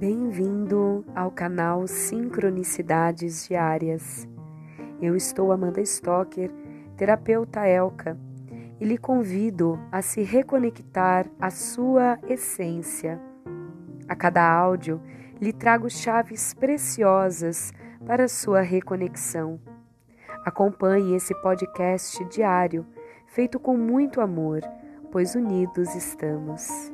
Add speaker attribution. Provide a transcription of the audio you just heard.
Speaker 1: Bem-vindo ao canal Sincronicidades Diárias. Eu estou Amanda Stocker, terapeuta Elka, e lhe convido a se reconectar à sua essência. A cada áudio, lhe trago chaves preciosas para sua reconexão. Acompanhe esse podcast diário, feito com muito amor, pois unidos estamos.